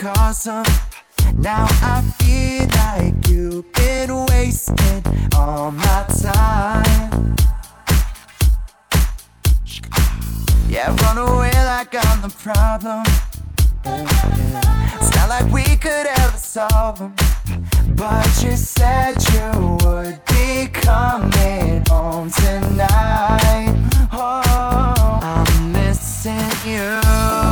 because of. Now I feel like you've been wasting all my time. Yeah, run away like I'm the problem. It's not like we could ever solve them. But you said you would be coming home tonight. Oh, I'm missing you.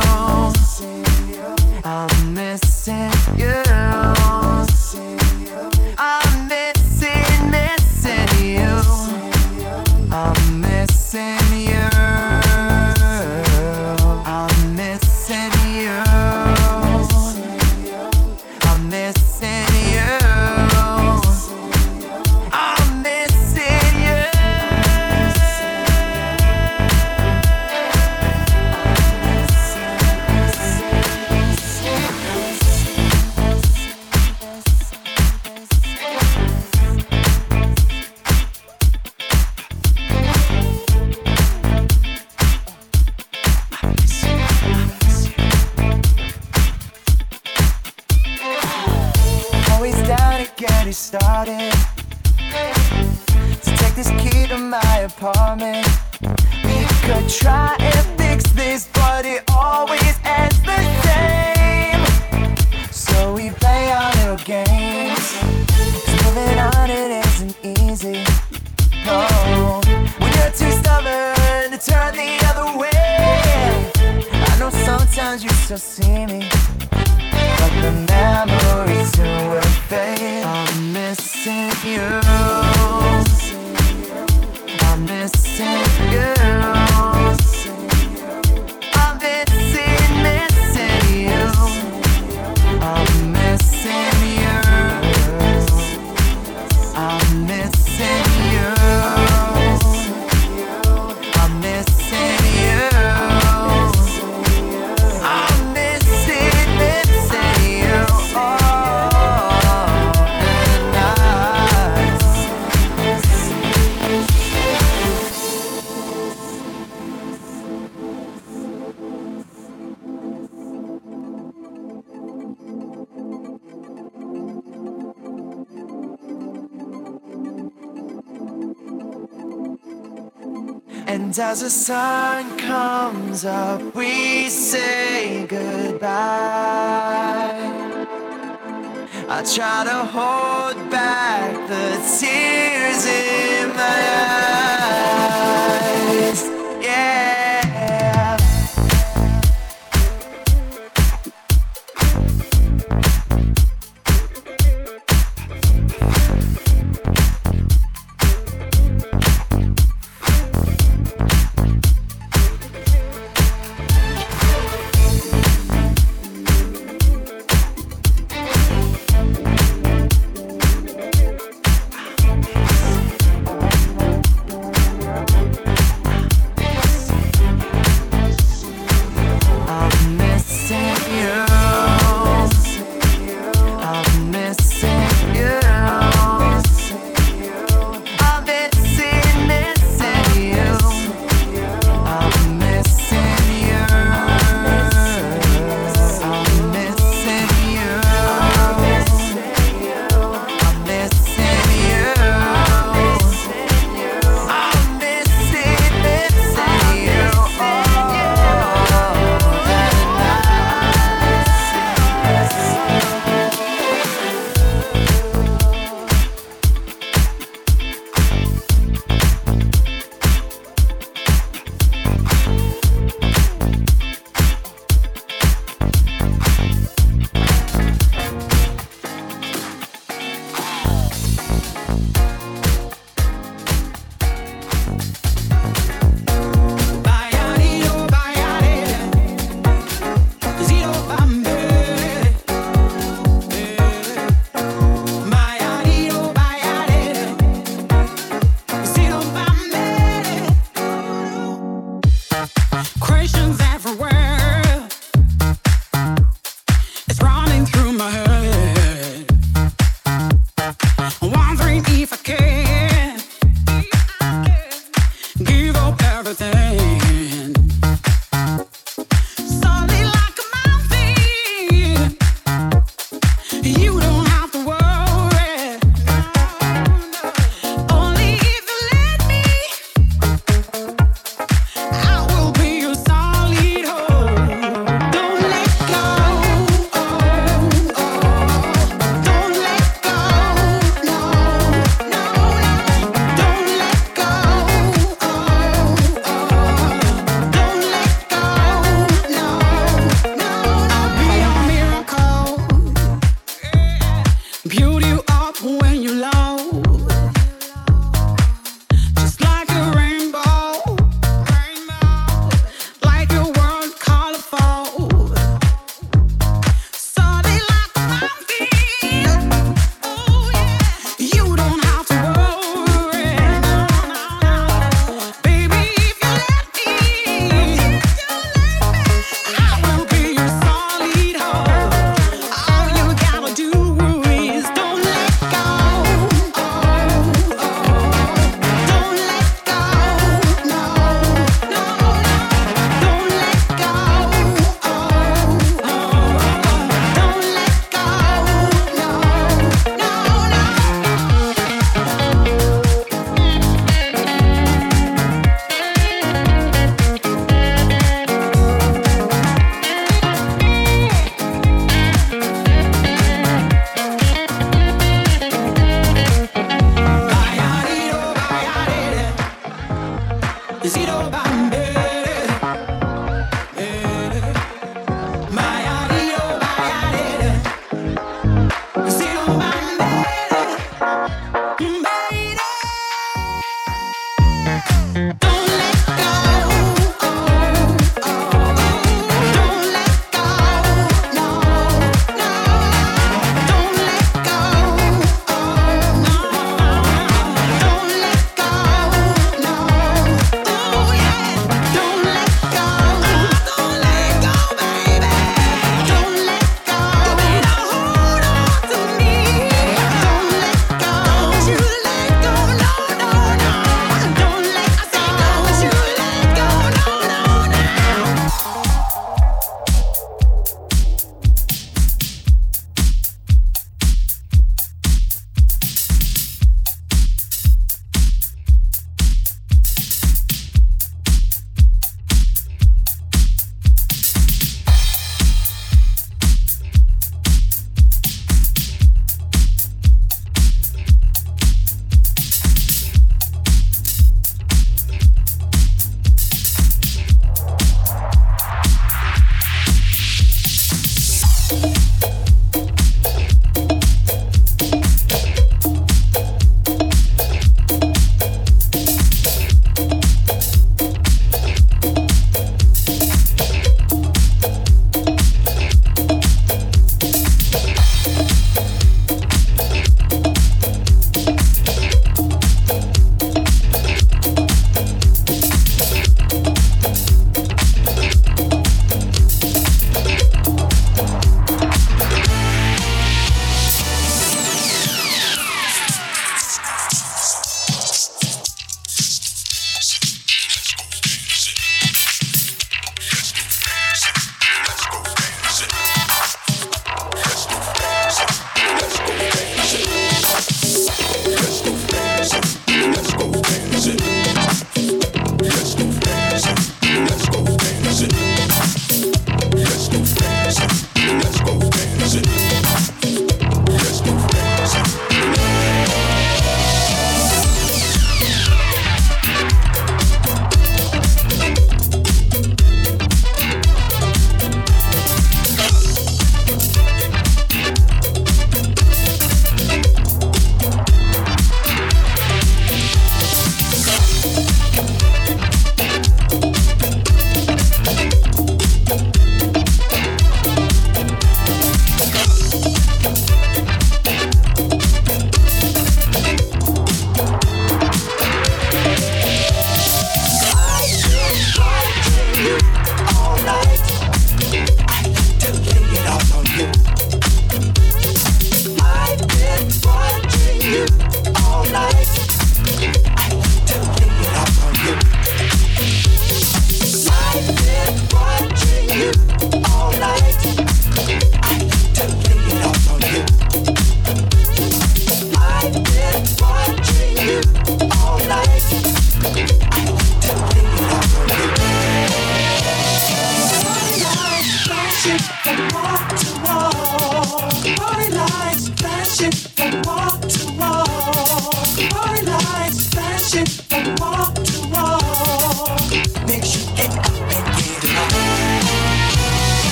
assim hold back the tears.